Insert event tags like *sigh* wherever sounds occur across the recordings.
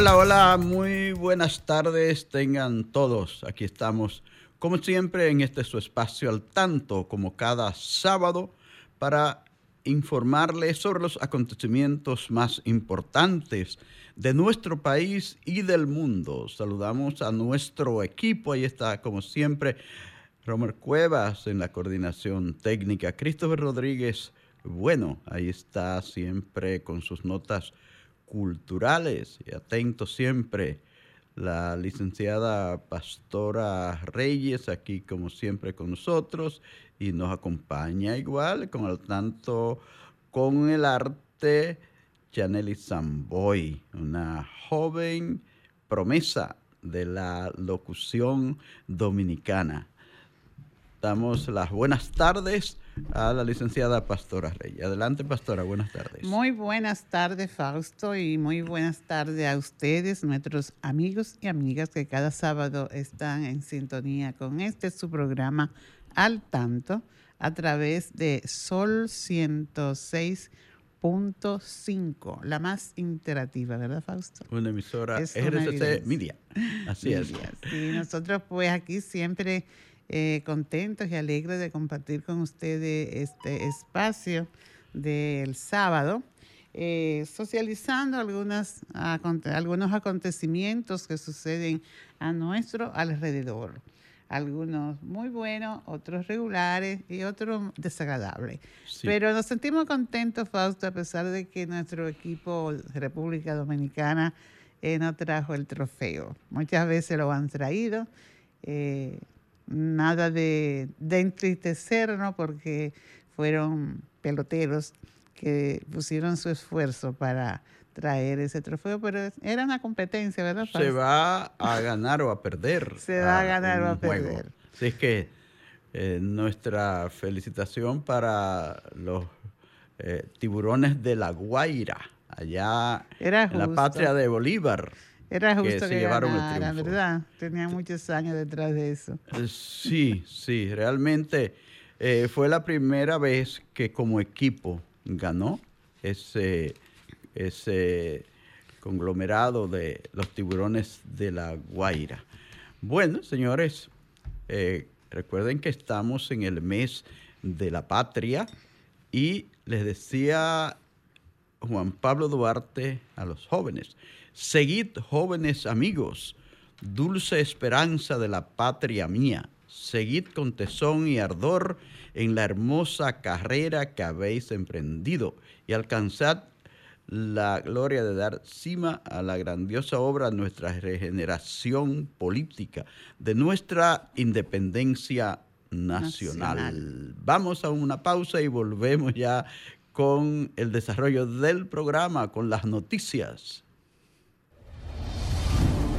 Hola, hola, muy buenas tardes tengan todos. Aquí estamos, como siempre, en este su espacio al tanto, como cada sábado, para informarles sobre los acontecimientos más importantes de nuestro país y del mundo. Saludamos a nuestro equipo, ahí está, como siempre, Romer Cuevas en la coordinación técnica, Christopher Rodríguez, bueno, ahí está siempre con sus notas culturales y atento siempre la licenciada Pastora Reyes aquí como siempre con nosotros y nos acompaña igual con el tanto con el arte Janely Samboy, una joven promesa de la locución dominicana. Damos las buenas tardes a la licenciada Pastora Rey. Adelante, Pastora, buenas tardes. Muy buenas tardes, Fausto, y muy buenas tardes a ustedes, nuestros amigos y amigas que cada sábado están en sintonía con este su programa Al Tanto a través de Sol 106.5, la más interactiva, ¿verdad, Fausto? Una emisora RCC Media. Así es. Sí, nosotros pues aquí siempre eh, contentos y alegres de compartir con ustedes este espacio del sábado, eh, socializando algunas, algunos acontecimientos que suceden a nuestro alrededor. Algunos muy buenos, otros regulares y otros desagradables. Pero nos sentimos contentos, Fausto, a pesar de que nuestro equipo República Dominicana eh, no trajo el trofeo. Muchas veces lo han traído nada de, de entristecernos porque fueron peloteros que pusieron su esfuerzo para traer ese trofeo, pero era una competencia, ¿verdad? Se va a ganar o a perder. *laughs* Se va a ganar o a perder. Así es que eh, nuestra felicitación para los eh, tiburones de La Guaira, allá en la patria de Bolívar. Era justo que, llevaron ¿verdad? Tenía muchos años detrás de eso. Eh, sí, sí, realmente eh, fue la primera vez que como equipo ganó ese, ese conglomerado de los tiburones de la Guaira. Bueno, señores, eh, recuerden que estamos en el mes de la patria y les decía Juan Pablo Duarte a los jóvenes, Seguid, jóvenes amigos, dulce esperanza de la patria mía. Seguid con tesón y ardor en la hermosa carrera que habéis emprendido y alcanzad la gloria de dar cima a la grandiosa obra de nuestra regeneración política, de nuestra independencia nacional. nacional. Vamos a una pausa y volvemos ya con el desarrollo del programa, con las noticias.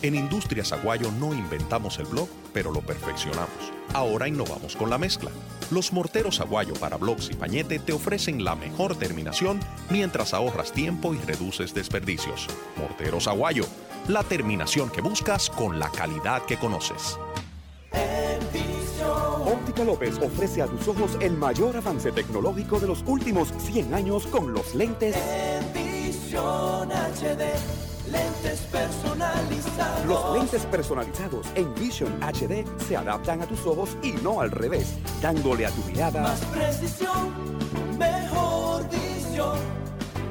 En Industrias Aguayo no inventamos el blog, pero lo perfeccionamos. Ahora innovamos con la mezcla. Los morteros Aguayo para blogs y pañete te ofrecen la mejor terminación mientras ahorras tiempo y reduces desperdicios. Morteros Aguayo, la terminación que buscas con la calidad que conoces. Óptica López ofrece a tus ojos el mayor avance tecnológico de los últimos 100 años con los lentes. HD Lentes personalizados. Los lentes personalizados en Vision HD se adaptan a tus ojos y no al revés, dándole a tu mirada más precisión, mejor visión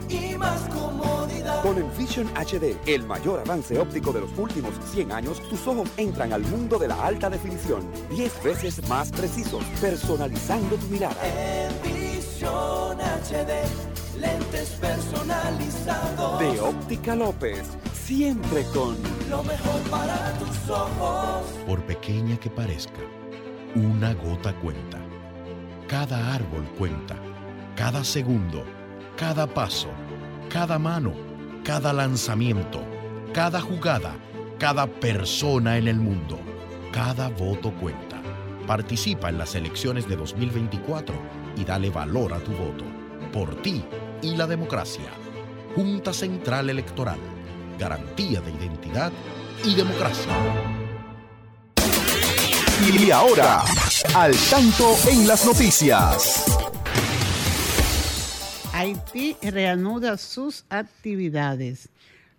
y más comodidad. Con Envision HD, el mayor avance óptico de los últimos 100 años, tus ojos entran al mundo de la alta definición, 10 veces más precisos, personalizando tu mirada. Envision HD lentes personalizados. De Óptica López, siempre con lo mejor para tus ojos. Por pequeña que parezca, una gota cuenta. Cada árbol cuenta. Cada segundo, cada paso, cada mano, cada lanzamiento, cada jugada, cada persona en el mundo, cada voto cuenta. Participa en las elecciones de 2024 y dale valor a tu voto. Por ti y la democracia. Junta Central Electoral. Garantía de identidad y democracia. Y ahora, al tanto en las noticias. Haití reanuda sus actividades.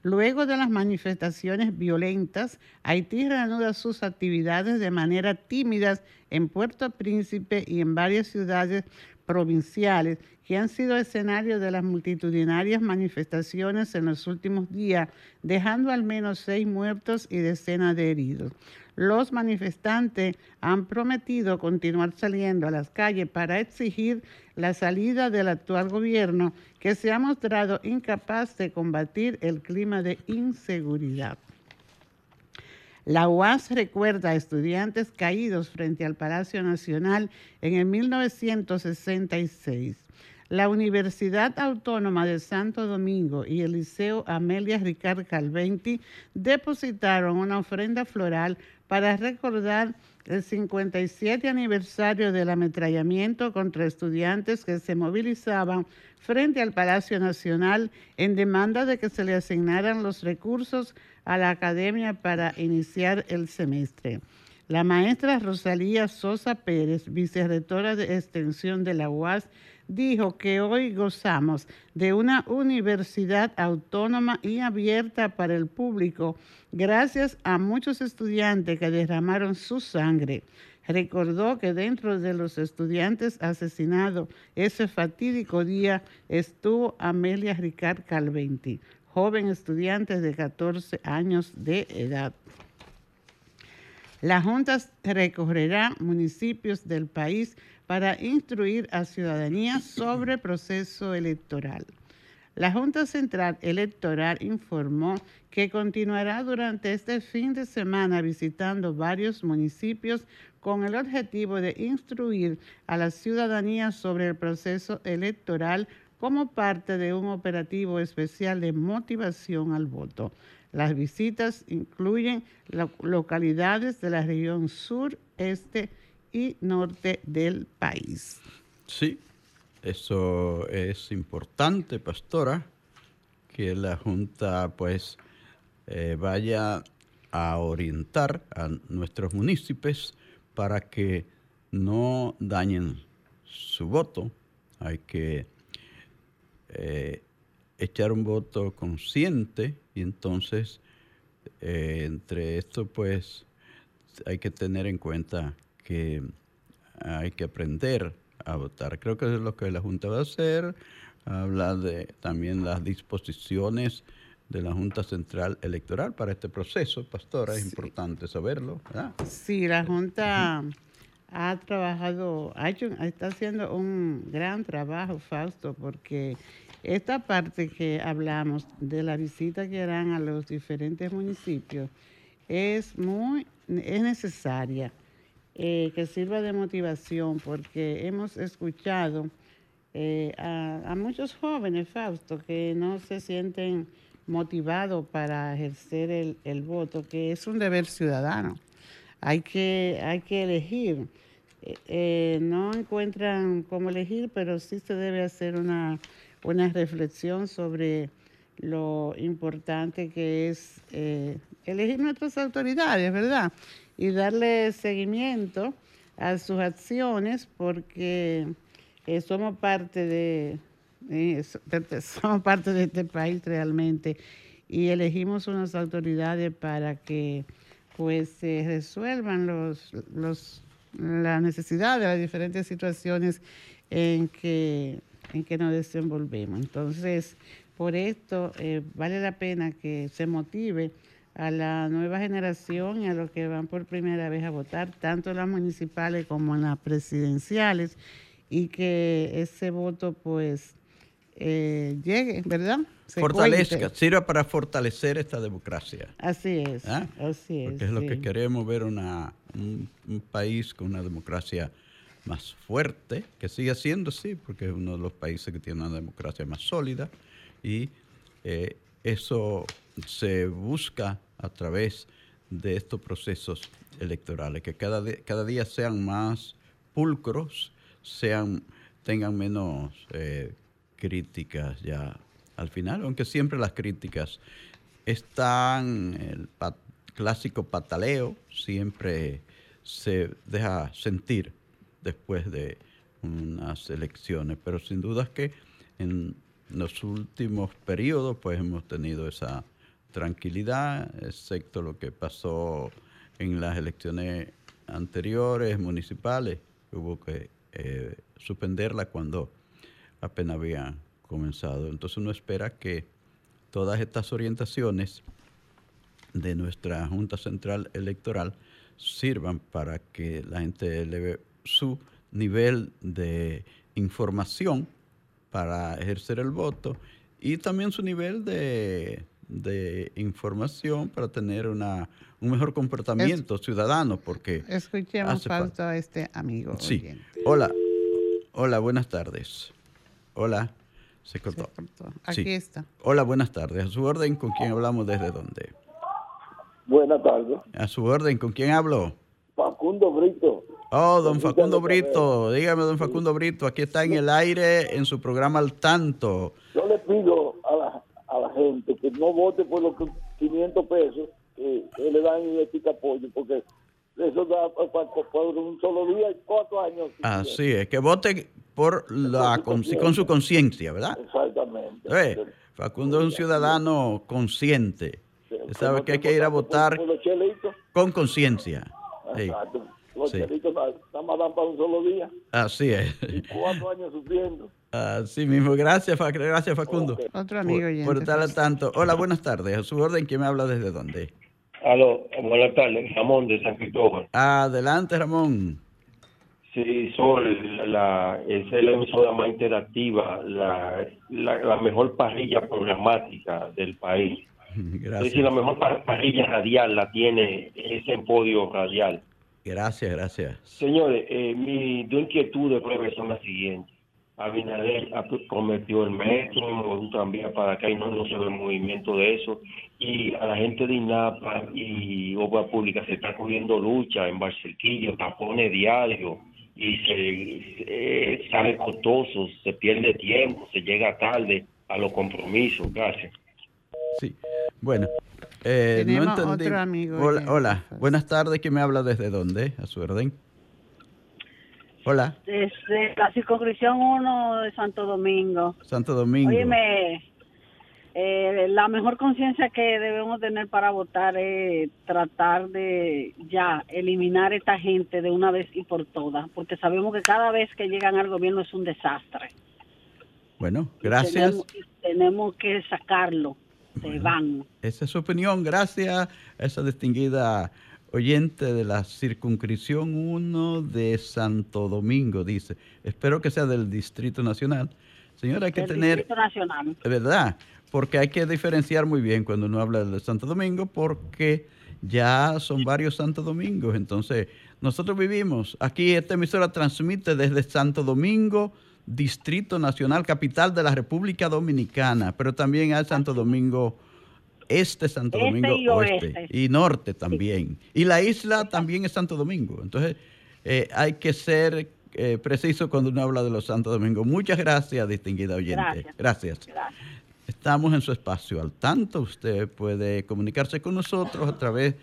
Luego de las manifestaciones violentas, Haití reanuda sus actividades de manera tímida en Puerto Príncipe y en varias ciudades provinciales que han sido escenario de las multitudinarias manifestaciones en los últimos días, dejando al menos seis muertos y decenas de heridos. Los manifestantes han prometido continuar saliendo a las calles para exigir la salida del actual gobierno que se ha mostrado incapaz de combatir el clima de inseguridad. La UAS recuerda a estudiantes caídos frente al Palacio Nacional en el 1966. La Universidad Autónoma de Santo Domingo y el Liceo Amelia Ricard Calventi depositaron una ofrenda floral para recordar el 57 aniversario del ametrallamiento contra estudiantes que se movilizaban frente al Palacio Nacional en demanda de que se le asignaran los recursos a la academia para iniciar el semestre. La maestra Rosalía Sosa Pérez, vicerrectora de extensión de la UAS, dijo que hoy gozamos de una universidad autónoma y abierta para el público gracias a muchos estudiantes que derramaron su sangre. Recordó que dentro de los estudiantes asesinados ese fatídico día estuvo Amelia Ricard Calventi, joven estudiante de 14 años de edad. La Junta recorrerá municipios del país para instruir a ciudadanía sobre el proceso electoral. La Junta Central Electoral informó que continuará durante este fin de semana visitando varios municipios con el objetivo de instruir a la ciudadanía sobre el proceso electoral como parte de un operativo especial de motivación al voto. Las visitas incluyen localidades de la región sur, este y norte del país. Sí, eso es importante, pastora, que la Junta pues eh, vaya a orientar a nuestros municipios para que no dañen su voto. Hay que eh, echar un voto consciente y entonces eh, entre esto pues hay que tener en cuenta que hay que aprender a votar. Creo que es lo que la Junta va a hacer. Habla de también las disposiciones de la Junta Central Electoral para este proceso, pastora, es importante saberlo. Sí, la Junta ha trabajado, ha hecho, está haciendo un gran trabajo, Fausto, porque esta parte que hablamos de la visita que harán a los diferentes municipios es muy, es necesaria eh, que sirva de motivación porque hemos escuchado eh, a, muchos jóvenes, Fausto, que no se sienten motivados para ejercer el, voto, que es un deber ciudadano. Hay que, hay que elegir. Eh, no encuentran cómo elegir, pero sí se debe hacer una, una reflexión sobre lo importante que es elegir nuestras autoridades, ¿verdad? Y darle seguimiento a sus acciones porque eh, somos parte de, eh, *laughs* de- somos parte de este país realmente y elegimos unas autoridades para que pues se resuelvan los, los, las necesidades, las diferentes situaciones en que, en que nos desenvolvemos. Entonces, por esto eh, vale la pena que se motive a la nueva generación y a los que van por primera vez a votar, tanto en las municipales como en las presidenciales, y que ese voto pues eh, llegue, ¿verdad? Se Fortalezca, cuente. sirva para fortalecer esta democracia. Así es, ¿Ah? así es. Porque es lo que queremos ver una, un, un país con una democracia más fuerte, que sigue siendo así, porque es uno de los países que tiene una democracia más sólida y eh, eso se busca a través de estos procesos electorales, que cada, día sean más pulcros, sean, tengan menos eh, críticas ya al final, aunque siempre las críticas están, el clásico pataleo siempre se deja sentir después de unas elecciones, pero sin duda es que en los últimos periodos pues hemos tenido esa tranquilidad, excepto lo que pasó en las elecciones anteriores municipales, hubo que eh, suspenderla cuando apenas había comenzado. Entonces uno espera que todas estas orientaciones de nuestra Junta Central Electoral sirvan para que la gente eleve su nivel de información para ejercer el voto y también su nivel de, de información para tener una, un mejor comportamiento ciudadano, porque Escuchemos. Fausto, a este amigo. Sí. oyente. Hola. Hola, buenas tardes. Hola. Se cortó. Aquí Sí. está. Hola, buenas tardes. A su orden, ¿con quién hablamos? ¿Desde dónde? Buenas tardes. A su orden, ¿con quién hablo? Facundo Brito. Oh, don Facundo. Brito. Dígame, don Facundo Brito. Aquí está en el aire, en su programa Al Tanto. Yo le pido a la, a la gente que no vote por los 500 pesos que, que le dan en este apoyo, porque eso da para, un solo día y cuatro años. Así es, que vote por la, con, con su conciencia, ¿verdad? Exactamente. ¿Ve? Facundo es un ciudadano consciente. Sabe que hay que ir a votar con conciencia. Sí. Los Sí. chelitos nada nada más dan para un solo día. así es. Cuatro años sufriendo. Así mismo. Gracias, gracias Facundo. Otro amigo Por, oyente, por estar al tanto. Hola, buenas tardes. A su orden, ¿quién me habla desde dónde? Aló, buenas tardes, Ramón de San Cristóbal. Adelante, Ramón. Sí, Sol, la, es la emisora más interactiva, la, la, la mejor parrilla programática del país. *laughs* Es Gracias. decir, la mejor par- parrilla radial la tiene ese emporio radial. Gracias, gracias. Señores, eh, mi dos inquietudes breves son las siguientes. Abinader prometió el metro, un tranvía para acá y no, no se ve movimiento de eso. Y a la gente de INAPA y Obra Pública se está cogiendo lucha en Barcelquillo, tapones diarios y se eh, sale costoso, se pierde tiempo, se llega tarde a los compromisos. Gracias. Sí. Bueno, eh, no Tenemos entendí. otro amigo hola. buenas tardes. ¿Quién me habla desde dónde? A su orden. Hola, desde la circunscripción 1 de Santo Domingo. Santo Domingo. Óyeme, eh, la mejor conciencia que debemos tener para votar es tratar de ya eliminar esta gente de una vez y por todas, porque sabemos que cada vez que llegan al gobierno es un desastre. Bueno, gracias. Tenemos, tenemos que sacarlo, se van. Esa es su opinión. Gracias a esa distinguida oyente de la circunscripción 1 de Santo Domingo, dice. Espero que sea del Distrito Nacional. Señora, hay que Del tener... Distrito Nacional. De verdad, porque hay que diferenciar muy bien cuando uno habla de Santo Domingo, porque ya son varios Santo Domingos. Entonces, nosotros vivimos, aquí esta emisora transmite desde Santo Domingo, Distrito Nacional, capital de la República Dominicana, pero también hay Santo Domingo Este, Santo Este Domingo y Oeste oeste. y Norte también. Y la isla también es Santo Domingo. Entonces, eh, hay que ser eh, preciso cuando uno habla de los Santo Domingo. Muchas gracias, distinguida oyente. Gracias. gracias. Estamos en su espacio al tanto. Usted puede comunicarse con nosotros a través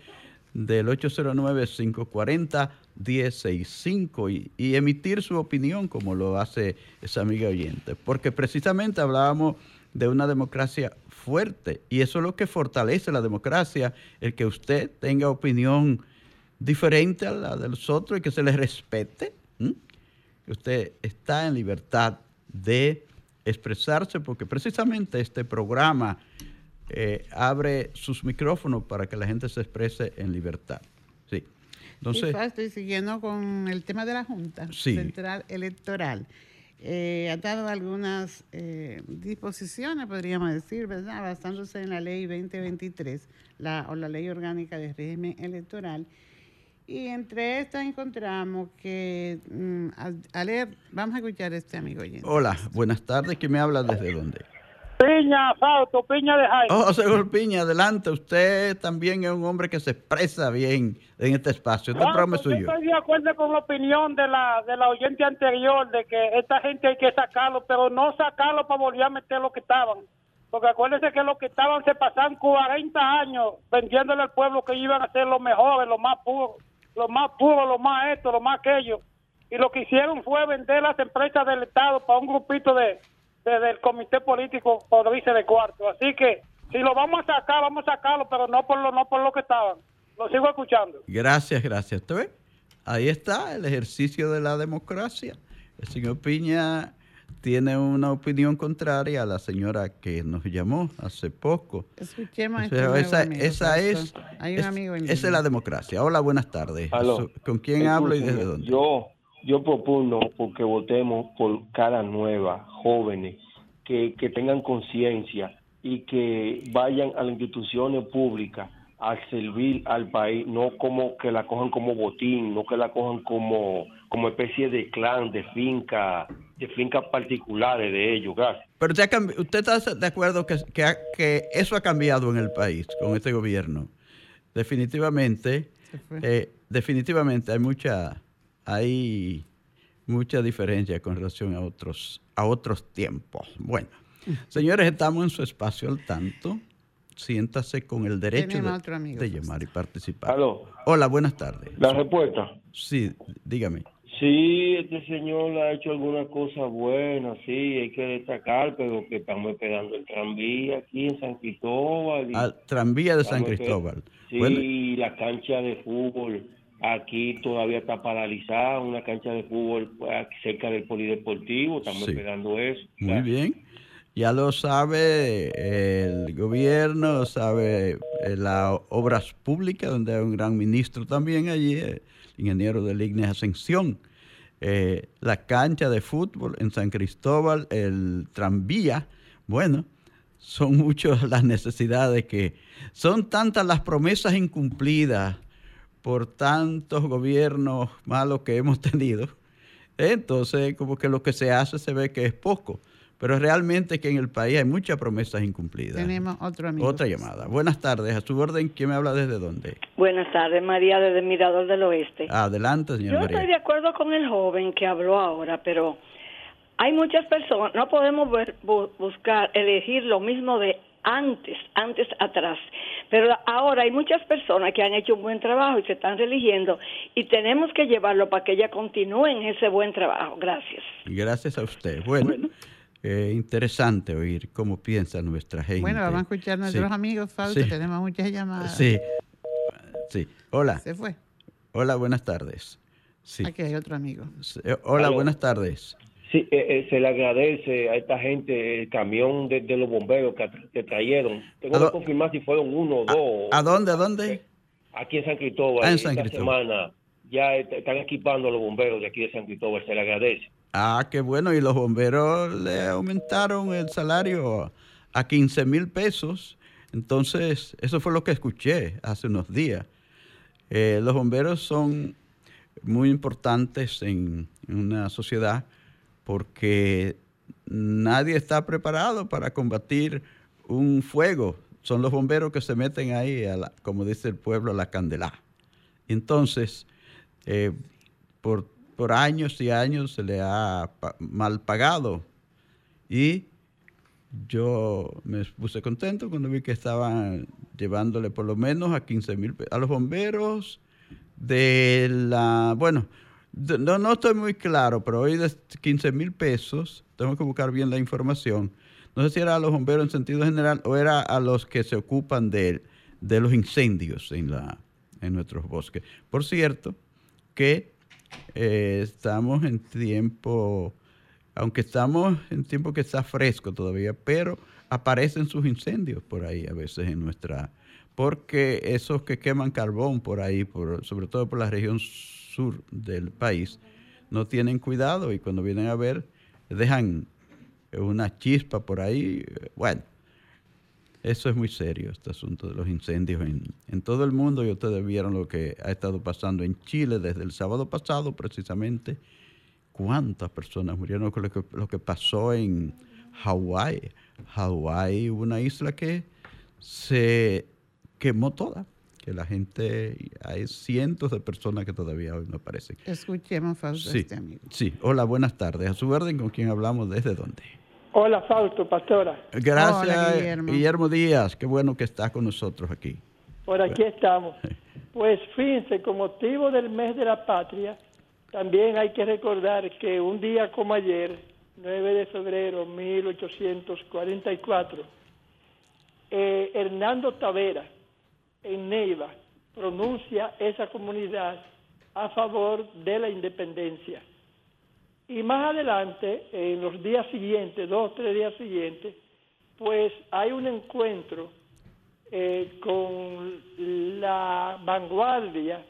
del 809-540-1065 y, y emitir su opinión como lo hace esa amiga oyente. Porque precisamente hablábamos de una democracia fuerte y eso es lo que fortalece la democracia, el que usted tenga opinión diferente a la de los otros y que se les respete. ¿m? Que usted está en libertad de expresarse porque precisamente este programa eh, abre sus micrófonos para que la gente se exprese en libertad. Sí. Entonces, siguiendo con el tema de la Junta Sí. Central Electoral. Eh, ha dado algunas eh, disposiciones, podríamos decir, ¿verdad? Basándose en la ley 2023 la, o la ley orgánica de régimen electoral. Y entre estas encontramos que, mm, a leer, vamos a escuchar a este amigo oyente. hola, buenas tardes. ¿Quién me habla desde dónde? Piña, Fausto, Piña de Jaime. Oh, señor Piña, adelante. Usted también es un hombre que se expresa bien en este espacio. Este programa es Fausto, yo suyo. estoy de acuerdo con la opinión de la, de la oyente anterior de que esta gente hay que sacarlo, pero no sacarlo para volver a meter lo que estaban. Porque acuérdense que los que estaban se pasaron 40 años vendiéndole al pueblo que iban a ser los mejores, los más puros, los más puros, los más esto, los más aquello. Y lo que hicieron fue vender las empresas del Estado para un grupito de, de- del comité político por vice de cuarto. Así que si lo vamos a sacar, vamos a sacarlo, pero no por lo, no por lo que estaban. Lo sigo escuchando. Gracias, gracias. ¿Usted ve? Ahí está el ejercicio de la democracia. El señor Piña tiene una opinión contraria a la señora que nos llamó hace poco. Escuchemos nuevo esa, amigo, esa es, Hay un es- amigo en esa es la democracia. Hola, buenas tardes. ¿Con quién hablo y desde dónde? Yo, yo propongo porque votemos por cara nueva, jóvenes, que, que tengan conciencia y que vayan a las instituciones públicas a servir al país, no como que la cojan como botín, no que la cojan como, como especie de clan, de finca, de fincas particulares de ellos. Gracias. Pero usted, ha usted está de acuerdo que, que, ha- que eso ha cambiado en el país con este gobierno. Definitivamente, eh, definitivamente hay mucha, hay mucha diferencia con relación a otros, a otros tiempos. Bueno, *laughs* señores, estamos en su espacio al tanto. Siéntase con el derecho de, amigo, de llamar y participar. Aló. Hola, buenas tardes. La respuesta. Sí, dígame. Sí, este señor ha hecho alguna cosa buena, sí, hay que destacar, pero que estamos esperando el tranvía aquí en San Cristóbal. y Al tranvía de San Cristóbal. Sí, Bueno, la cancha de fútbol aquí todavía está paralizada, una cancha de fútbol pues, cerca del polideportivo, estamos Sí. esperando eso. Muy bien. Ya lo sabe el gobierno, sabe eh, las obras públicas, donde hay un gran ministro también allí, el ingeniero de Lignes Ascensión. Eh, la cancha de fútbol en San Cristóbal, el tranvía. Bueno, son *laughs* muchas las necesidades que... Son tantas las promesas incumplidas por tantos gobiernos malos que hemos *laughs* tenido. Entonces, como que lo que se hace se ve que es poco. Pero realmente que en el país hay muchas promesas incumplidas. Tenemos otro amigo. Otra llamada. Buenas tardes. A su orden, ¿quién me habla desde dónde? Buenas tardes, María, desde Mirador del Oeste. Adelante, Yo señor estoy María. de acuerdo con el joven que habló ahora, pero hay muchas personas, no podemos ver- bu- buscar, elegir lo mismo de antes, antes atrás. Pero ahora hay muchas personas que han hecho un buen trabajo y se están religiendo y tenemos que llevarlo para que ella continúe en ese buen trabajo. Gracias. Gracias a usted. Bueno, eh, interesante oír cómo piensa nuestra gente. Bueno, vamos a escuchar a nuestros Sí. amigos, Fausto. Sí. Tenemos muchas llamadas. Sí. Sí. Hola. Se fue. Hola, buenas tardes. Sí. Aquí hay otro amigo. Hola, buenas tardes. Sí, eh, eh, se le agradece a esta gente el camión de, de los bomberos que, que trajeron. Tengo ¿A que confirmar si fueron uno o dos. ¿A dónde? ¿A dónde? aquí en San Cristóbal. Ah, en esta San Cristóbal. semana ya est- están equipando a los bomberos de aquí de San Cristóbal, se le agradece. Ah, qué bueno. Y los bomberos le aumentaron el salario a 15 mil pesos. Entonces, eso fue lo que escuché hace unos días. Eh, los bomberos son muy importantes en, en una sociedad porque nadie está preparado para combatir un fuego. Son los bomberos que se meten ahí, a la- como dice el pueblo, a la candela. Entonces, eh, por, por años y años se le ha mal pagado. Y yo me puse contento cuando vi que estaban llevándole por lo menos a 15 mil a los bomberos de la, bueno, no, no estoy muy claro, pero hoy de 15 mil pesos, tengo que buscar bien la información. No sé si era a los bomberos en sentido general o era a los que se ocupan de, de los incendios en, la, en nuestros bosques. Por cierto, que eh, estamos en tiempo, aunque estamos en tiempo que está fresco todavía, pero aparecen sus incendios por ahí a veces en nuestra, porque esos que queman carbón por ahí, por, sobre todo por la región sur del país, no tienen cuidado y cuando vienen a ver dejan una chispa por ahí. Bueno, eso es muy serio, este asunto de los incendios en, en todo el mundo. Y ustedes vieron lo que ha estado pasando en Chile desde el sábado pasado, precisamente. ¿Cuántas personas murieron con lo que, lo que pasó en Hawái? Hawái, una isla que se quemó toda. Que la gente, hay cientos de personas que todavía hoy no aparecen. Escuchemos, Fausto, a Sí, este amigo. sí. Hola, buenas tardes. A su orden, ¿con quién hablamos? ¿Desde dónde? Hola, Fausto, pastora. Gracias, Hola, Guillermo. Guillermo. Díaz. Qué bueno que estás con nosotros aquí. Por aquí estamos. Pues fíjense, con motivo del mes de la patria, también hay que recordar que un día como ayer, 9 de febrero de 1844, eh, Hernando Tavera, en Neiva, pronuncia esa comunidad a favor de la independencia. Y más adelante, en los días siguientes, dos o tres días siguientes, pues hay un encuentro eh, con la vanguardia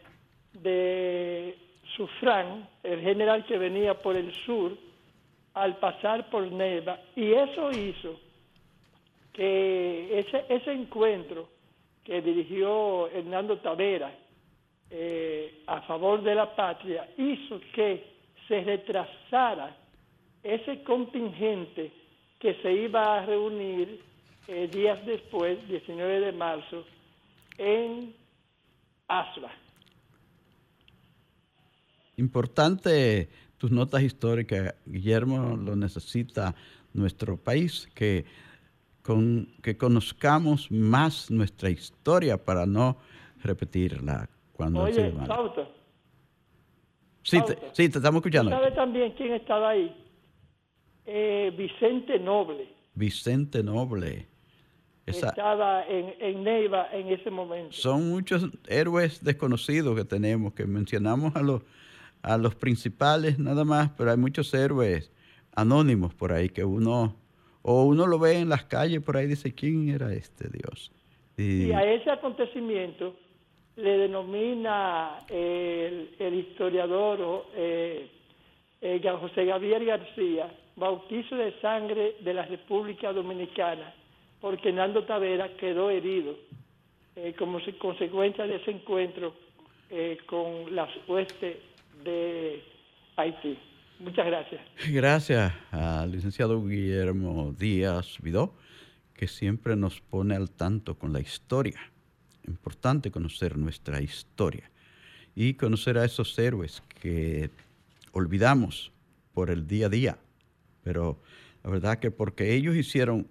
de Sufrán, el general que venía por el sur, al pasar por Neiva, y eso hizo que ese, ese encuentro que dirigió Hernando Tavera eh, a favor de la patria hizo que se retrasara ese contingente que se iba a reunir eh, días después, 19 de marzo, en Asua. Importante tus notas históricas, Guillermo, lo necesita nuestro país, que, con, que conozcamos más nuestra historia para no repetirla cuando Oye. Fausto, Sí, te, sí, te estamos escuchando. ¿sabe también quién estaba ahí? Eh, Vicente Noble Vicente Noble. Esa- estaba en, en Neiva en ese momento. son muchos héroes desconocidos que tenemos, que mencionamos a los, a los principales nada más, pero hay muchos héroes anónimos por ahí que uno, o uno lo ve en las calles por ahí dice, ¿quién era este Dios? Y, a ese acontecimiento le denomina el, historiador eh, eh, José Gabriel García bautizo de sangre de la República Dominicana, porque Nando Tavera quedó herido eh, como se- consecuencia de ese encuentro eh, con las huestes de Haití. Muchas gracias. Gracias al licenciado Guillermo Díaz Vidó, que siempre nos pone al tanto con la historia. Importante conocer nuestra historia y conocer a esos héroes que olvidamos por el día a día. Pero la verdad que porque ellos hicieron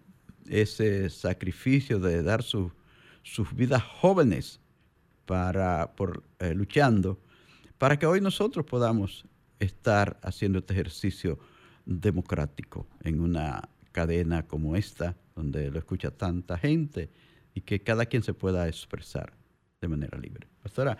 ese sacrificio de dar su- sus vidas jóvenes para, por, eh, luchando, para que hoy nosotros podamos estar haciendo este ejercicio democrático en una cadena como esta, donde lo escucha tanta gente y que cada quien se pueda expresar de manera libre. Pastora,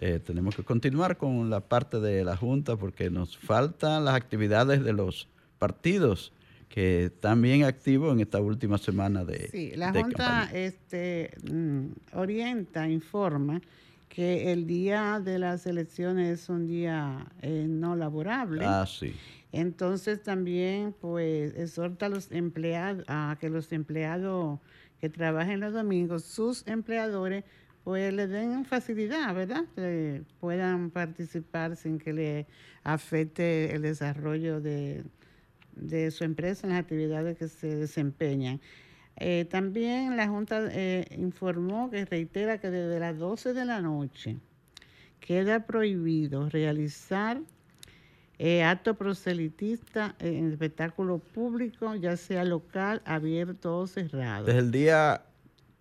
eh, tenemos que continuar con la parte de la Junta porque nos faltan las actividades de los partidos que están bien activos en esta última semana de, Sí, la de Junta este, mm, orienta, informa que el día de las elecciones es un día eh, no laborable. Ah, sí. Entonces también pues exhorta a los empleados a que los empleados que trabajen los domingos, sus empleadores, pues le den facilidad, ¿verdad? Que puedan participar sin que le afecte el desarrollo de, de su empresa en las actividades que se desempeñan. Eh, también la Junta eh, informó que reitera que desde las 12 de la noche queda prohibido realizar eh, acto proselitista en espectáculo público, ya sea local, abierto o cerrado. Desde el día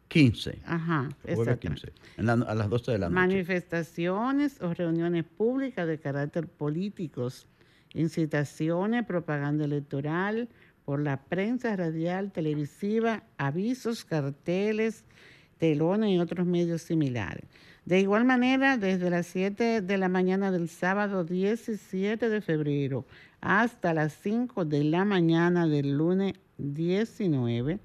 15. Ajá, exacto. 15, en la- a las 12 de la noche. Manifestaciones o reuniones públicas de carácter políticos, incitaciones, propaganda electoral por la prensa radial, televisiva, avisos, carteles, telones y otros medios similares. De igual manera, desde las 7 de la mañana del sábado 17 de febrero hasta las 5 de la mañana del lunes 19,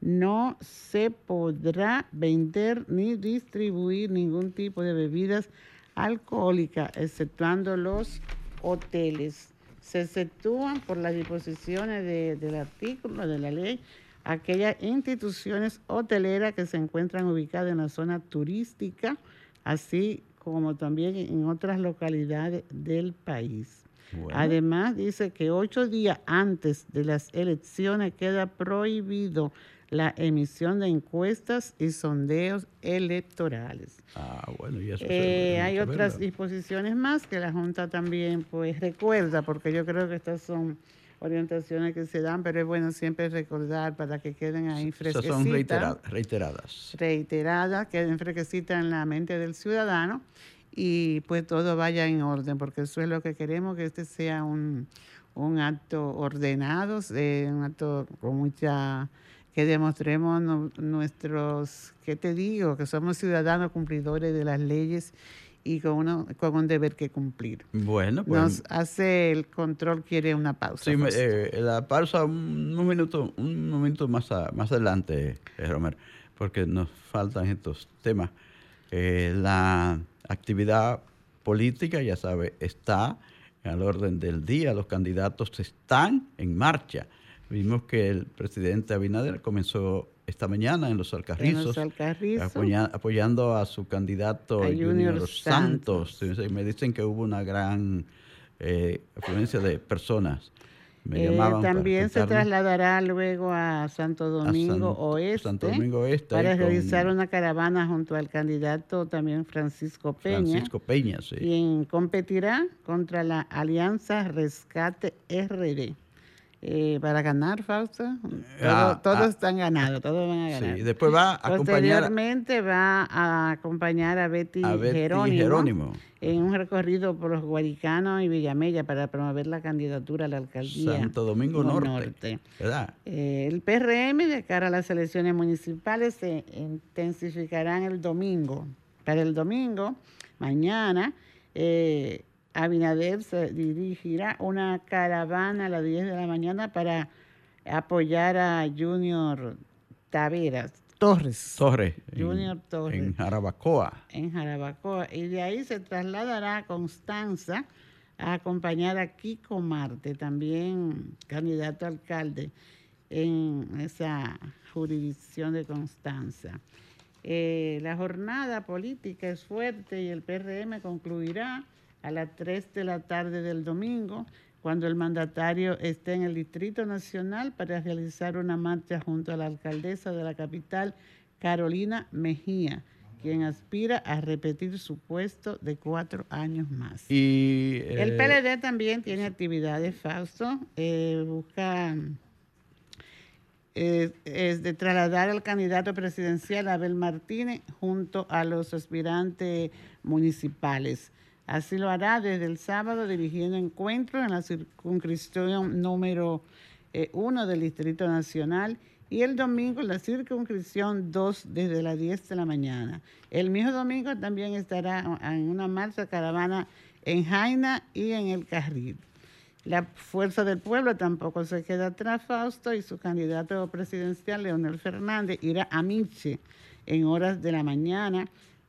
no se podrá vender ni distribuir ningún tipo de bebidas alcohólicas, exceptuando los hoteles. Se exceptúan por las disposiciones de- del artículo de la ley aquellas instituciones hoteleras que se encuentran ubicadas en la zona turística, así como también en otras localidades del país. Bueno. Además, dice que ocho días antes de las elecciones queda prohibido la emisión de encuestas y sondeos electorales. Ah, bueno, y eso Eh, hay otras disposiciones más que la Junta también pues recuerda, porque yo creo que estas son orientaciones que se dan, pero es bueno siempre recordar para que queden ahí Esas fresquecitas son reitera- reiteradas. reiteradas, queden fresquecitas en la mente del ciudadano y pues todo vaya en orden, porque eso es lo que queremos, que este sea un, un acto ordenado, eh, un acto con mucha que demostremos nu- nuestros, ¿qué te digo? Que somos ciudadanos cumplidores de las leyes y con, uno, con un deber que cumplir. Bueno, pues. Nos hace el control, quiere una pausa. Sí, me- Fausto. eh, la pausa un, un minuto, un momento más, a- más adelante, eh, Romero, porque nos faltan estos temas. Eh, la actividad política, ya sabe, está al orden del día. Los candidatos están en marcha. Vimos que el presidente Abinader comenzó esta mañana en los Alcarrizos, Alcarrizos. apoya- apoyando a su candidato A Junior, Junior Santos. Sí, Me dicen que hubo una gran eh, afluencia de personas. Me Eh, llamaban también se trasladará luego a Santo Domingo San- Oeste, Santo Domingo Oeste, para realizar una caravana junto al candidato también Francisco Peña, Francisco Peña, sí. quien competirá contra la Alianza Rescate RD. Eh, para ganar, Fausto, Todo- Ah, todos ah. están ganados, todos van a ganar. Sí, después va a acompañar Posteriormente va a acompañar a Betty, a Betty Jerónimo, Jerónimo. en un recorrido por los Guaricanos y Villamella para promover la candidatura a la alcaldía. Santo Domingo Norte. ¿Verdad? Eh, el PRM de cara a las elecciones municipales se intensificarán el domingo. Para el domingo, mañana, eh, Abinader se dirigirá una caravana a las 10 de la mañana para apoyar a Junior Taveras Torres. Torres. en- Junior Torres. En Jarabacoa. en Jarabacoa y de ahí se trasladará a Constanza a acompañar a Kiko Marte, también candidato a alcalde en esa jurisdicción de Constanza. Eh, la jornada política es fuerte y el PRM concluirá a las 3 de la tarde del domingo, cuando el mandatario esté en el Distrito Nacional para realizar una marcha junto a la alcaldesa de la capital, Carolina Mejía, quien aspira a repetir su puesto de cuatro años más. Y, El eh, PLD también tiene actividades, Fausto. eh, busca eh, es de trasladar al candidato presidencial Abel Martínez junto a los aspirantes municipales. Así lo hará desde el sábado dirigiendo encuentros en la circunscripción número 1 del Distrito Nacional y el domingo en la circunscripción 2 desde las 10 de la mañana. El mismo domingo también estará en una marcha caravana en Jaina y en el Carril. La Fuerza del Pueblo tampoco se queda atrás, Fausto, y su candidato presidencial, Leonel Fernández, irá a Miche en horas de la mañana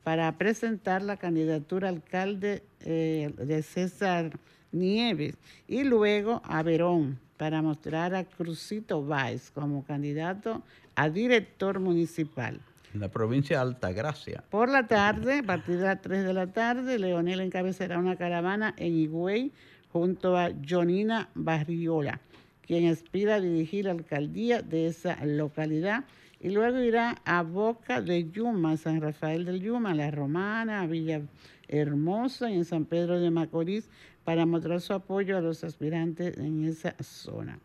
para presentar la candidatura alcalde eh, de César Nieves y luego a Verón para mostrar a Crucito Valls como candidato a director municipal. En la provincia de Altagracia. Por la tarde, a partir de las 3 de la tarde, Leonel encabezará una caravana en Higüey junto a Jonina Barriola, quien aspira a dirigir la alcaldía de esa localidad. Y luego irá a Boca de Yuma, San Rafael del Yuma, La Romana, a Villa Hermosa y en San Pedro de Macorís para mostrar su apoyo a los aspirantes en esa zona.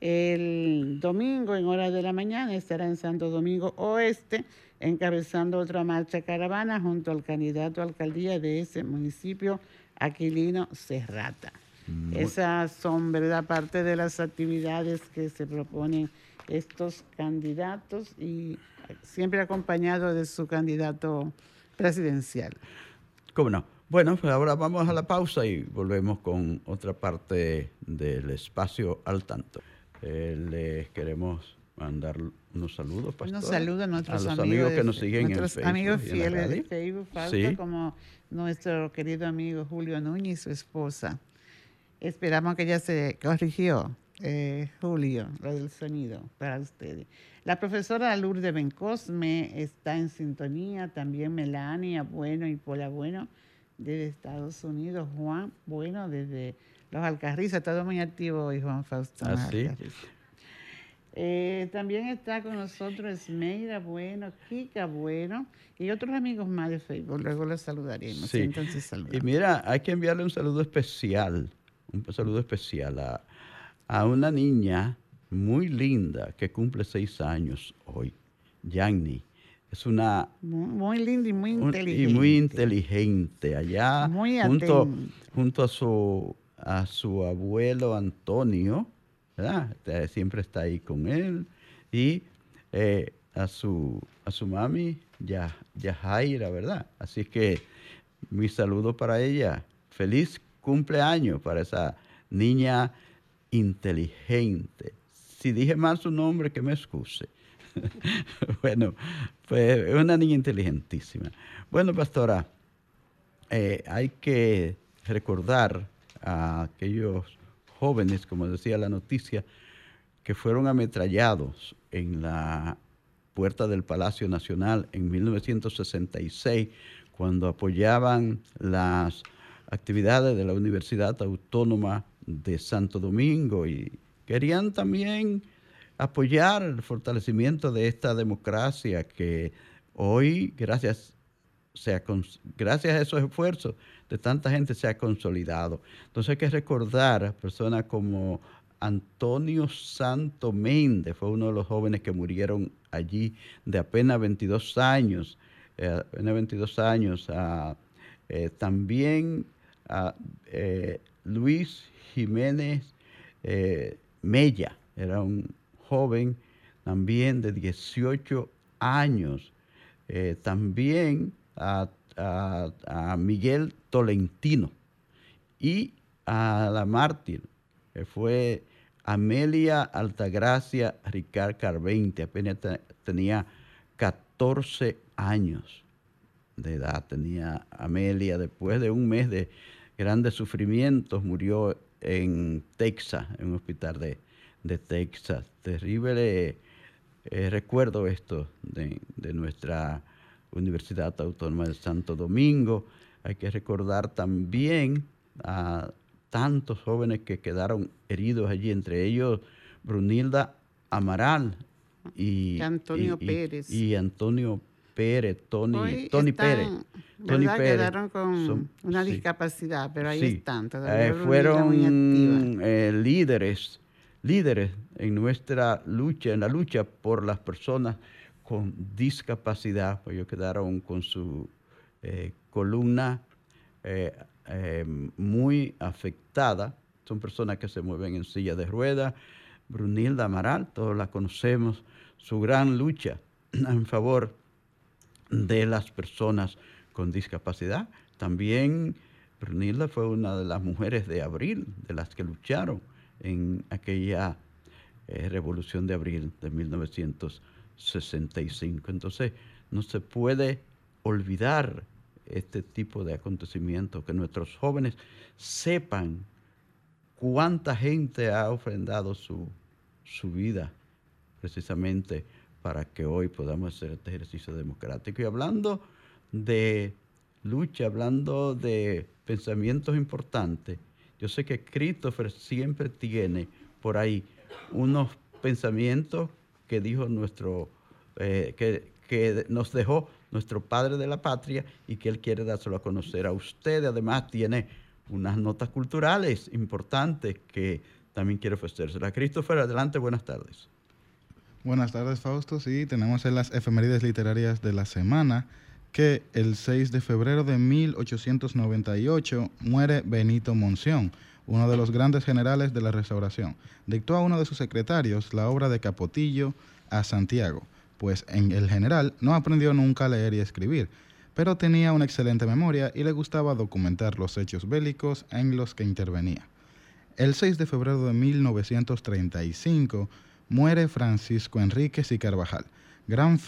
El domingo, en horas de la mañana, estará en Santo Domingo Oeste, encabezando otra marcha caravana junto al candidato a alcaldía de ese municipio, Aquilino Serrata. Esas son, ¿verdad?, parte de las actividades que se proponen estos candidatos y siempre acompañado de su candidato presidencial. ¿Cómo no? Bueno, pues ahora vamos a la pausa y volvemos con otra parte del espacio al tanto. Eh, les queremos mandar unos saludos, pastora, Unos saludos a nuestros los amigos, amigos, que nos siguen en Facebook amigos fieles de. Facebook, Sí. como nuestro querido amigo Julio Núñez y su esposa. Esperamos que ya se corrigió, eh, Julio, lo del sonido para ustedes. La profesora Lourdes Bencosme está en sintonía, también Melania Bueno y Pola Bueno desde Estados Unidos, Juan Bueno desde Los Alcarrizos, todo muy activo hoy Juan Fausto. Ah, sí. Eh, también está con nosotros Esmeira Bueno, Kika Bueno y otros amigos más de Facebook. Luego los saludaremos. Sí. Entonces saludamos. Y mira, hay que enviarle un saludo especial, un saludo especial a, a una niña muy linda que cumple seis años hoy, Yanni. Es una Muy, linda y muy un- inteligente. y muy inteligente allá Muy junto, junto a su a su abuelo Antonio ¿verdad? Siempre está ahí con él y eh, a su a su mami Ya- Yajaira verdad así que mi saludo para ella feliz cumpleaños para esa niña inteligente si dije mal su nombre que me excuse *laughs* bueno, pues es una niña inteligentísima. Bueno, pastora, eh, hay que recordar a aquellos jóvenes, como decía la noticia, que fueron ametrallados en la puerta del Palacio Nacional en 1966, cuando apoyaban las actividades de la Universidad Autónoma de Santo Domingo y querían también apoyar el fortalecimiento de esta democracia que hoy, gracias, gracias a esos esfuerzos de tanta gente, se ha consolidado. Entonces hay que recordar a personas como Antonio Santo Méndez, fue uno de los jóvenes que murieron allí de apenas 22 años, eh, apenas 22 años. ah, eh, también a eh, Luis Jiménez eh, Mella, era un joven también de 18 años. Eh, también a, Miguel Tolentino. Y a la mártir, fue Amelia Altagracia Ricard Carvente, apenas te- tenía 14 años de edad, tenía Amelia, después de un mes de grandes sufrimientos, murió en Texas, en un hospital de, de Texas. Terrible eh, recuerdo esto de, de nuestra Universidad Autónoma de Santo Domingo. Hay que recordar también a tantos jóvenes que quedaron heridos allí, entre ellos Brunilda Amaral y Y Antonio y- y- Pérez. Y Antonio Pérez, Tony, Hoy Tony están, Pérez. Tony. Pérez. Quedaron con Son- una sí. discapacidad, pero ahí Sí. están. Todavía Eh, muy activa. fueron eh, líderes, líderes en nuestra lucha, en la lucha por las personas con discapacidad, pues ellos quedaron con su eh, columna eh, eh, muy afectada. Son personas que se mueven en silla de ruedas. Brunilda Amaral, todos la conocemos, su gran lucha en favor de las personas con discapacidad. También Brunilda fue una de las mujeres de abril, de las que lucharon en aquella eh, revolución de abril de 1965. Entonces, no se puede olvidar este tipo de acontecimientos, que nuestros jóvenes sepan cuánta gente ha ofrendado su, su vida precisamente para que hoy podamos hacer este ejercicio democrático. Y hablando de lucha, hablando de pensamientos importantes, yo sé que Christopher siempre tiene por ahí unos pensamientos que dijo nuestro, eh, que, que nos dejó nuestro padre de la patria y que él quiere dárselo a conocer a usted. Además tiene unas notas culturales importantes que también quiere ofrecérselas. Christopher, adelante, buenas tardes. Buenas tardes, Fausto. Sí, tenemos en las efemérides literarias de la semana que el 6 de febrero de 1898 muere Benito Monción, uno de los grandes generales de la restauración. Dictó a uno de sus secretarios la obra de Capotillo a Santiago, pues en el general no aprendió nunca a leer y escribir, pero tenía una excelente memoria y le gustaba documentar los hechos bélicos en los que intervenía. El 6 de febrero de 1935 muere Francisco Enríquez y Carvajal, gran,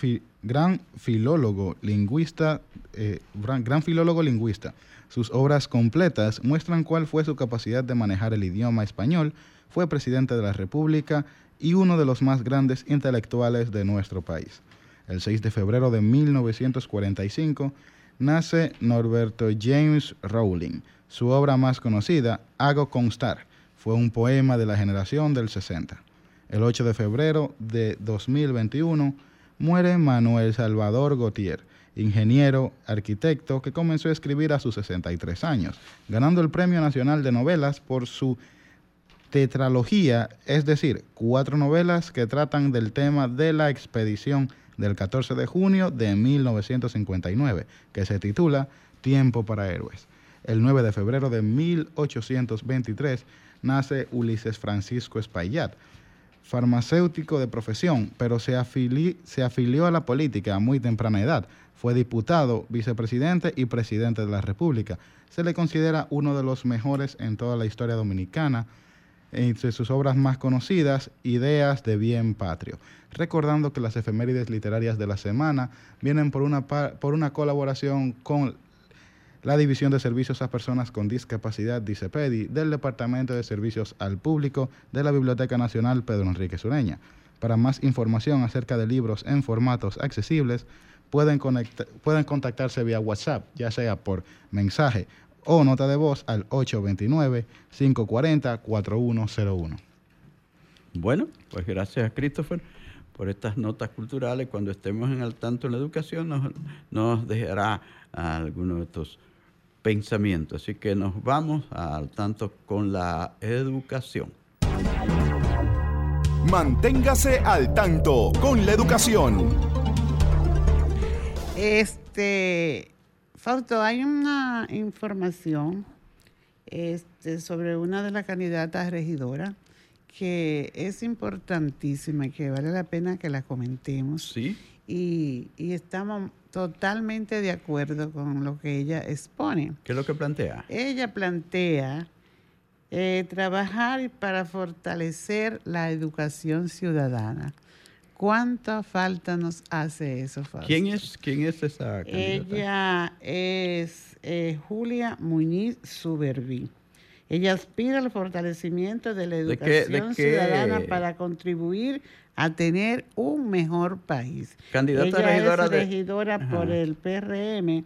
filólogo lingüista, eh, gran filólogo lingüista. Sus obras completas muestran cuál fue su capacidad de manejar el idioma español, fue presidente de la República y uno de los más grandes intelectuales de nuestro país. El 6 de febrero de 1945 nace Norberto James Rowling. Su obra más conocida, Hago Constar, fue un poema de la generación del 60. El 8 de febrero de 2021 muere Manuel Salvador Gautier, ingeniero, arquitecto que comenzó a escribir a sus 63 años, ganando el Premio Nacional de Novelas por su tetralogía, es decir, cuatro novelas que tratan del tema de la expedición del 14 de junio de 1959, que se titula Tiempo para Héroes. El 9 de febrero de 1823 nace Ulises Francisco Espaillat, farmacéutico de profesión, pero se, afilió a la política a muy temprana edad. Fue diputado, vicepresidente y presidente de la República. Se le considera uno de los mejores en toda la historia dominicana. Entre sus obras más conocidas, Ideas de Bien Patrio. Recordando que las efemérides literarias de la semana vienen por una colaboración con la División de Servicios a Personas con Discapacidad, DICEPEDI, del Departamento de Servicios al Público de la Biblioteca Nacional Pedro Enrique Sureña. Para más información acerca de libros en formatos accesibles, pueden, pueden contactarse vía WhatsApp, ya sea por mensaje o nota de voz al 829-540-4101. Bueno, pues gracias a Christopher por estas notas culturales. Cuando estemos en el tanto en la educación, nos, nos dejará algunos de estos pensamiento. Así que nos vamos al tanto con la educación. Manténgase al tanto con la educación. Este, Fausto, hay una información este, sobre una de las candidatas a regidora que es importantísima y que vale la pena que la comentemos. Sí. Y, y estamos totalmente de acuerdo con lo que ella expone. ¿Qué es lo que plantea? Ella plantea eh, trabajar para fortalecer la educación ciudadana. ¿Cuánta falta nos hace eso, Fausto? ¿Quién es, quién es esa candidata? Ella es eh, Julia Muñiz Suberví. Ella aspira al fortalecimiento de la educación ciudadana para contribuir a tener un mejor país. Candidata Ella regidora, es regidora por el PRM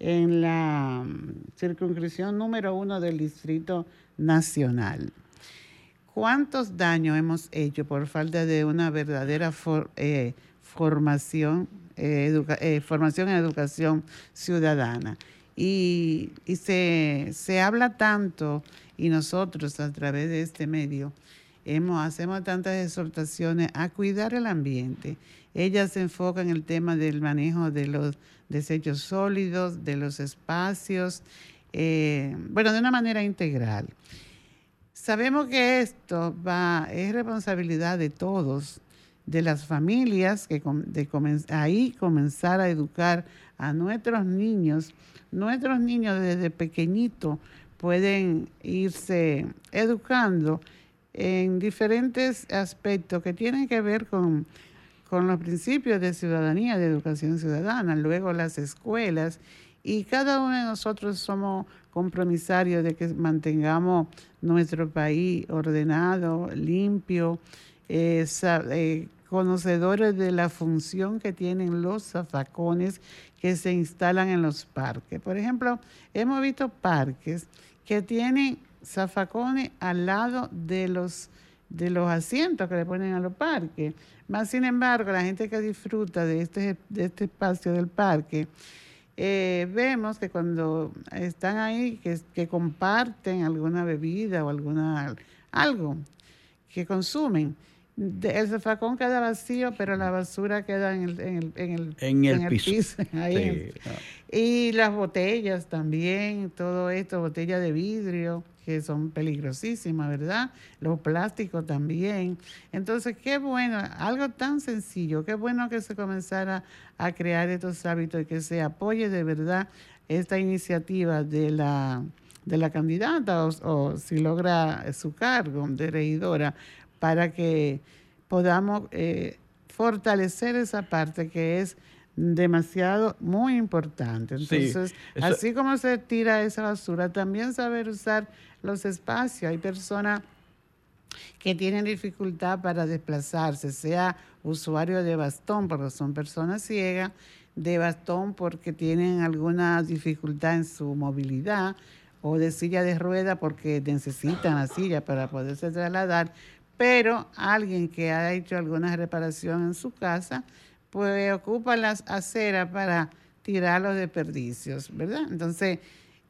en la mm, circunscripción número uno del Distrito Nacional. ¿Cuántos daños hemos hecho por falta de una verdadera eh, formación, eh, eh, formación en educación ciudadana? Y, se, se, habla tanto, y nosotros a través de este medio hacemos tantas exhortaciones a cuidar el ambiente. Ella se enfoca en el tema del manejo de los desechos sólidos, de los espacios, eh, bueno, de una manera integral. Sabemos que esto va, es responsabilidad de todos, de las familias, que de ahí comenzar a educar a nuestros niños nuestros niños desde pequeñitos pueden irse educando en diferentes aspectos que tienen que ver con, con los principios de ciudadanía, de educación ciudadana, luego las escuelas, y cada uno de nosotros somos compromisarios de que mantengamos nuestro país ordenado, limpio, eh, eh, conocedores de la función que tienen los zafacones que se instalan en los parques. Por ejemplo, hemos visto parques que tienen zafacones al lado de los, de los asientos que le ponen a los parques. Más sin embargo, la gente que disfruta de este, de este espacio del parque, eh, vemos que cuando están ahí, que, que comparten alguna bebida o alguna algo que consumen, el zafacón queda vacío, pero la basura queda en el, en el, en el, en el *laughs* piso. Y las botellas también, todo esto, botellas de vidrio, que son peligrosísimas, ¿verdad? Los plásticos también. Entonces, qué bueno, algo tan sencillo, qué bueno que se comenzara a crear estos hábitos y que se apoye de verdad esta iniciativa de la, de la candidata o, o si logra su cargo de regidora para que podamos eh, fortalecer esa parte que es demasiado, muy importante. Entonces, así como se tira esa basura, también saber usar los espacios. Hay personas que tienen dificultad para desplazarse, sea usuario de bastón, porque son personas ciegas, de bastón porque tienen alguna dificultad en su movilidad, o de silla de rueda porque necesitan la silla para poderse trasladar, pero alguien que ha hecho alguna reparación en su casa, pues ocupa las aceras para tirar los desperdicios, ¿verdad? Entonces,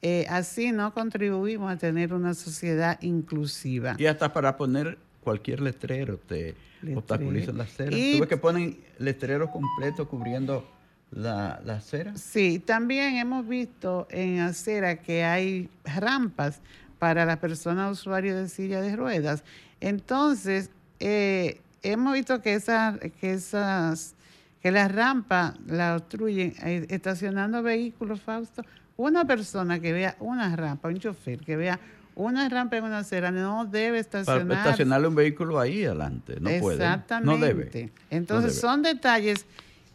eh, así no contribuimos a tener una sociedad inclusiva. Y hasta para poner cualquier letrero te obstaculizan la acera. ¿Tú ves que ponen letreros completos cubriendo la, la, acera? Sí, también hemos visto en acera que hay rampas para las personas usuarias de silla de ruedas entonces, eh, hemos visto que, esas, que, esas, que las rampas la obstruyen eh, estacionando vehículos, Fausto. Una persona que vea una rampa, un chofer que vea una rampa en una acera no debe estacionar. Para estacionarle un vehículo ahí adelante, no puede. Exactamente. No debe. Entonces son detalles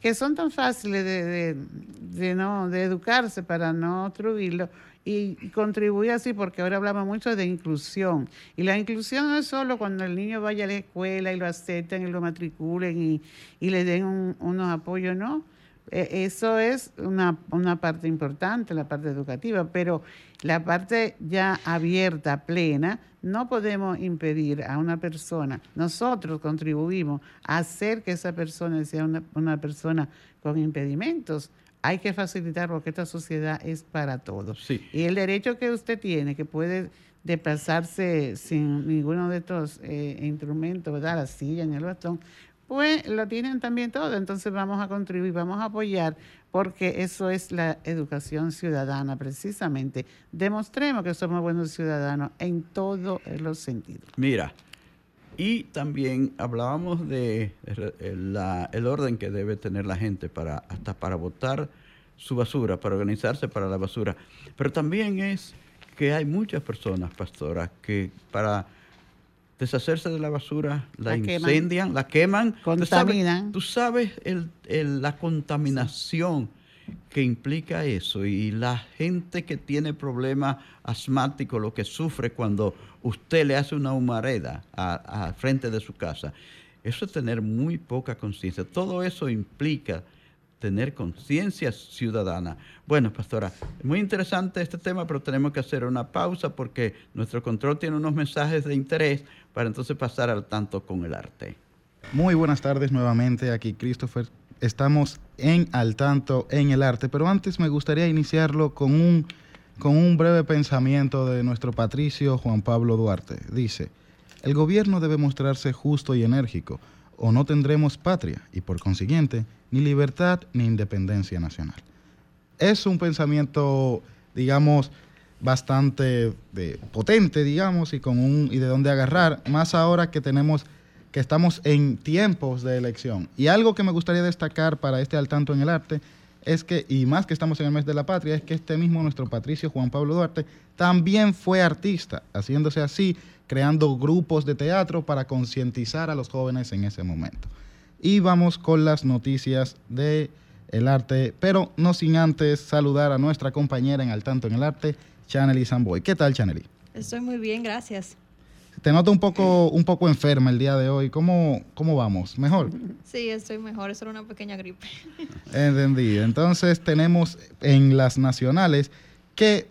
que son tan fáciles de, de, no, de educarse para no obstruirlo y, contribuye así porque ahora hablamos mucho de inclusión. Y la inclusión no es solo cuando el niño vaya a la escuela y lo acepten y lo matriculen y, y le den unos apoyos, no. E, eso es una, una parte importante, la parte educativa, pero la parte ya abierta, plena, no podemos impedir a una persona, nosotros contribuimos a hacer que esa persona sea una, una persona con impedimentos, hay que facilitar porque esta sociedad es para todos. Y el derecho que usted tiene, que puede desplazarse sin ninguno de estos eh, instrumentos, ¿verdad? La silla, en el bastón, pues lo tienen también todo. Entonces vamos a contribuir, vamos a apoyar, porque eso es la educación ciudadana, precisamente. Demostremos que somos buenos ciudadanos en todos los sentidos. Mira, y también hablábamos de el orden que debe tener la gente para hasta para votar su basura, para organizarse para la basura. Pero también es que hay muchas personas, pastoras, que para deshacerse de la basura la, incendian, la queman, contaminan. Tú sabes, la contaminación que implica eso y la gente que tiene problemas asmáticos, lo que sufre cuando usted le hace una humareda al frente de su casa, eso es tener muy poca conciencia. Todo eso implica tener conciencia ciudadana. Bueno, pastora, muy interesante este tema, pero tenemos que hacer una pausa porque nuestro control tiene unos mensajes de interés para entonces pasar al tanto con el arte. Muy buenas tardes nuevamente, aquí Christopher estamos en al tanto en el arte, pero antes me gustaría iniciarlo con un, con un breve pensamiento de nuestro patricio Juan Pablo Duarte. Dice, el gobierno debe mostrarse justo y enérgico, o no tendremos patria y por consiguiente ni libertad ni independencia nacional. Es un pensamiento, digamos, bastante potente, digamos, y con un y de dónde agarrar, más ahora que tenemos que estamos en tiempos de elección. Y algo que me gustaría destacar para este al tanto en el arte es que, y más que estamos en el mes de la patria, es que este mismo nuestro patricio Juan Pablo Duarte también fue artista, haciéndose así, creando grupos de teatro para concientizar a los jóvenes en ese momento. y vamos con las noticias de arte, pero no sin antes saludar a nuestra compañera en Al Tanto en el Arte, Chanely Samboy. ¿Qué tal, Chanely? Estoy muy bien, gracias. Te noto un poco, un poco enferma el día de hoy. ¿Cómo, cómo vamos? ¿Mejor? Sí, estoy mejor. Es solo una pequeña gripe. *laughs* Entendido. Entonces tenemos en las nacionales que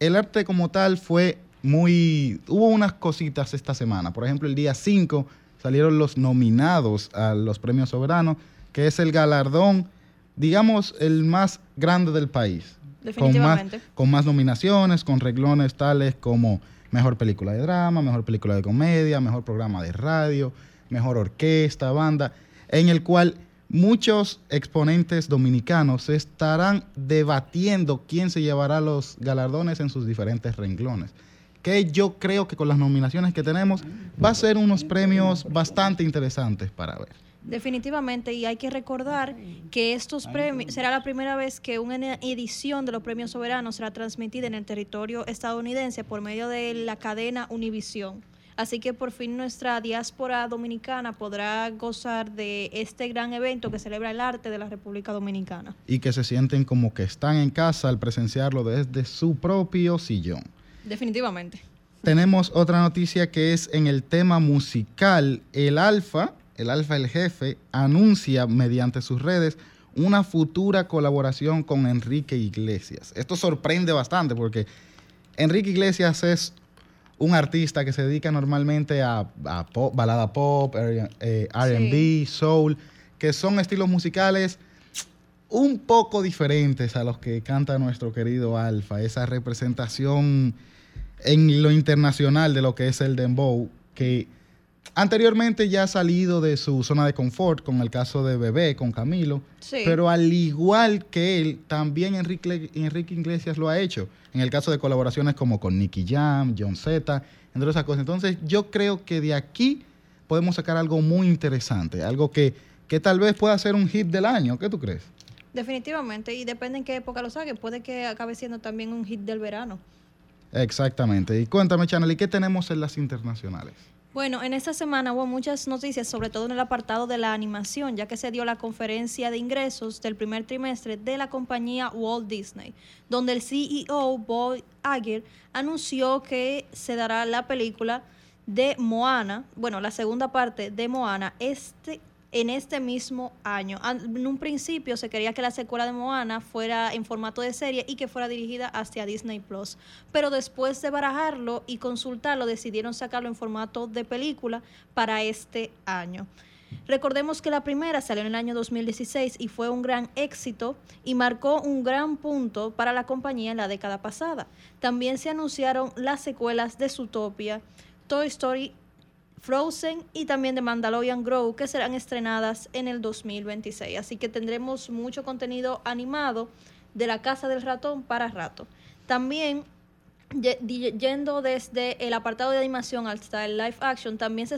el arte como tal fue muy... Hubo unas cositas esta semana. Por ejemplo, el día 5 salieron los nominados a los premios soberanos, que es el galardón, digamos, el más grande del país. Definitivamente. Con más, con más nominaciones, con reglones tales como mejor película de drama, mejor película de comedia, mejor programa de radio, mejor orquesta, banda, en el cual muchos exponentes dominicanos estarán debatiendo quién se llevará los galardones en sus diferentes renglones. Que yo creo que con las nominaciones que tenemos va a ser unos premios bastante interesantes para ver. Definitivamente, y hay que recordar que estos premios será la primera vez que una edición de los premios soberanos será transmitida en el territorio estadounidense por medio de la cadena Univision. Así que por fin nuestra diáspora dominicana podrá gozar de este gran evento que celebra el arte de la República Dominicana. Y que se sienten como que están en casa al presenciarlo desde su propio sillón. Definitivamente. Tenemos otra noticia que es en el tema musical. El Alfa, el Alfa el jefe, anuncia mediante sus redes una futura colaboración con Enrique Iglesias. Esto sorprende bastante porque Enrique Iglesias es un artista que se dedica normalmente a, a pop, balada pop, eh, RB, soul, que son estilos musicales un poco diferentes a los que canta nuestro querido Alfa, esa representación en lo internacional de lo que es el dembow, que anteriormente ya ha salido de su zona de confort con el caso de Bebé, con Camilo, Sí. pero al igual que él, también Enrique, Enrique Iglesias lo ha hecho, en el caso de colaboraciones como con Nicky Jam, John Z, entre otras cosas. Entonces yo creo que de aquí podemos sacar algo muy interesante, algo que, que tal vez pueda ser un hit del año. ¿Qué tú crees? Definitivamente, y depende en qué época lo saque, puede que acabe siendo también un hit del verano. Exactamente. Y cuéntame, Chanel, ¿y qué tenemos en las internacionales? Bueno, en esta semana hubo muchas noticias, sobre todo en el apartado de la animación, ya que se dio la conferencia de ingresos del primer trimestre de la compañía Walt Disney, donde el CEO Bob Iger anunció que se dará la película de Moana, bueno, la segunda parte de Moana, este en este mismo año. En un principio se quería que la secuela de Moana fuera en formato de serie y que fuera dirigida hacia Disney Plus, pero después de barajarlo y consultarlo decidieron sacarlo en formato de película para este año. Recordemos que la primera salió en el año 2016 y fue un gran éxito y marcó un gran punto para la compañía en la década pasada. También se anunciaron las secuelas de Zootopia, Toy Story Frozen y también de Mandalorian Grow que serán estrenadas en el 2026. Así que tendremos mucho contenido animado de la Casa del Ratón para rato. También yendo desde el apartado de animación hasta el live action, también se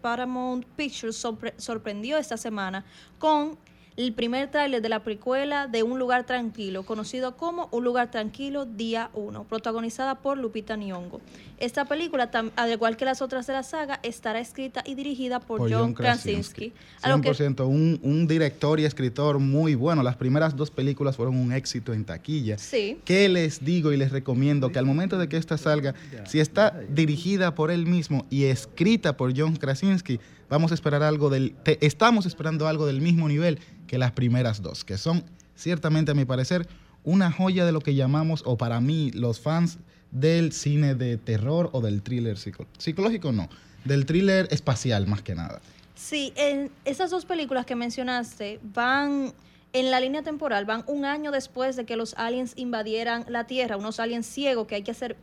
Paramount Pictures sorpre- sorprendió esta semana con el primer tráiler de la precuela de Un lugar tranquilo, conocido como Un lugar tranquilo día 1, protagonizada por Lupita Nyong'o. Esta película, al igual que las otras de la saga, estará escrita y dirigida por, John Krasinski. a lo que- 100%, un, un director y escritor muy bueno. Las primeras dos películas fueron un éxito en taquilla. Sí. ¿Qué les digo y les recomiendo? Que al momento de que esta salga, si está dirigida por él mismo y escrita por John Krasinski, vamos a esperar algo del, te- estamos esperando algo del mismo nivel que las primeras dos, que son ciertamente a mi parecer una joya de lo que llamamos, o para mí, los fans del cine de terror o del thriller psico- psicológico, no, del thriller espacial más que nada. Sí, en esas dos películas que mencionaste van en la línea temporal, van un año después de que los aliens invadieran la Tierra, unos aliens ciegos que hay que hacer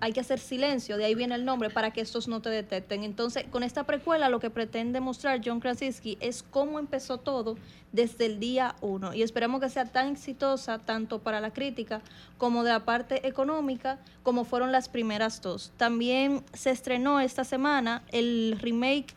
hay que hacer silencio, de ahí viene el nombre para que estos no te detecten. Entonces, con esta precuela lo que pretende mostrar John Krasinski es cómo empezó todo desde el día uno y esperamos que sea tan exitosa tanto para la crítica como de la parte económica como fueron las primeras dos. También se estrenó esta semana el remake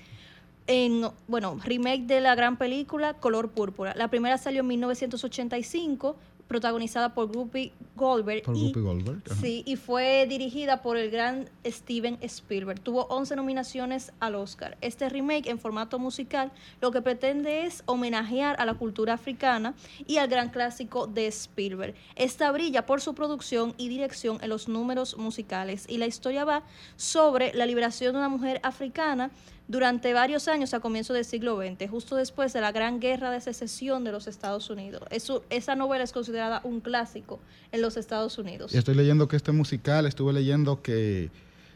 en, bueno, remake de la gran película Color Púrpura. La primera salió en 1985, protagonizada por Guppy Goldberg. Por y, Goldberg. ajá. Sí, y fue dirigida por el gran Steven Spielberg. Tuvo 11 nominaciones al Oscar. Este remake en formato musical lo que pretende es homenajear a la cultura africana y al gran clásico de Spielberg. Esta brilla por su producción y dirección en los números musicales y la historia va sobre la liberación de una mujer africana durante varios años a comienzos del siglo XX, justo después de la gran guerra de secesión de los Estados Unidos. Esa novela es considerada un clásico en los Estados Unidos. Estoy leyendo que este musical, estuve leyendo que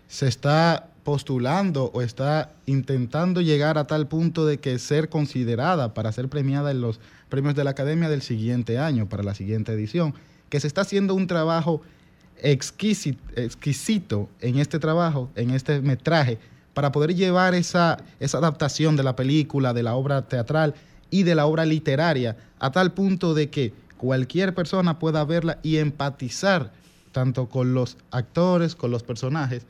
se está postulando o está intentando llegar a tal punto de que ser considerada para ser premiada en los premios de la Academia del siguiente año, para la siguiente edición, que se está haciendo un trabajo exquisito en este trabajo, en este metraje, para poder llevar esa, esa adaptación de la película, de la obra teatral y de la obra literaria, a tal punto de que cualquier persona pueda verla y empatizar tanto con los actores, con los personajes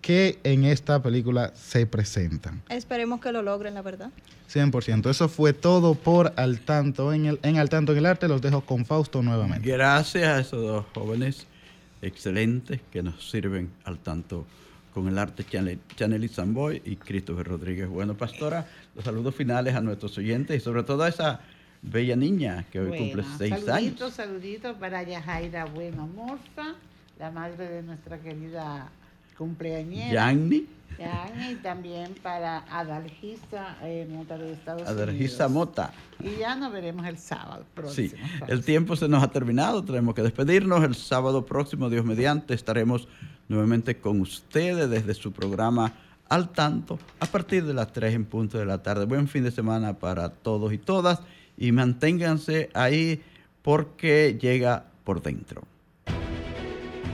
que en esta película se presentan. Esperemos que lo logren, la verdad. 100%. Eso fue todo por Al Tanto en el, en Al Tanto en el Arte. Los dejo con Fausto nuevamente. Gracias a esos dos jóvenes excelentes que nos sirven al tanto con el arte Chanel, Samboy y Christopher Rodríguez. Bueno, pastora, los saludos finales a nuestros oyentes y sobre todo a esa bella niña que hoy cumple seis saluditos, años. saluditos para Yajaira Bueno Morfa, la madre de nuestra querida cumpleañera. Yanni, Y también para Adalgisa eh, Mota de Estados Adargisa Unidos. Mota. Y ya nos veremos el sábado Sí, próximo. el tiempo se nos ha terminado, tenemos que despedirnos. El sábado próximo, Dios mediante, estaremos nuevamente con ustedes desde su programa Al Tanto a partir de las 3 en punto de la tarde. Buen fin de semana para todos y todas y manténganse ahí porque llega por dentro.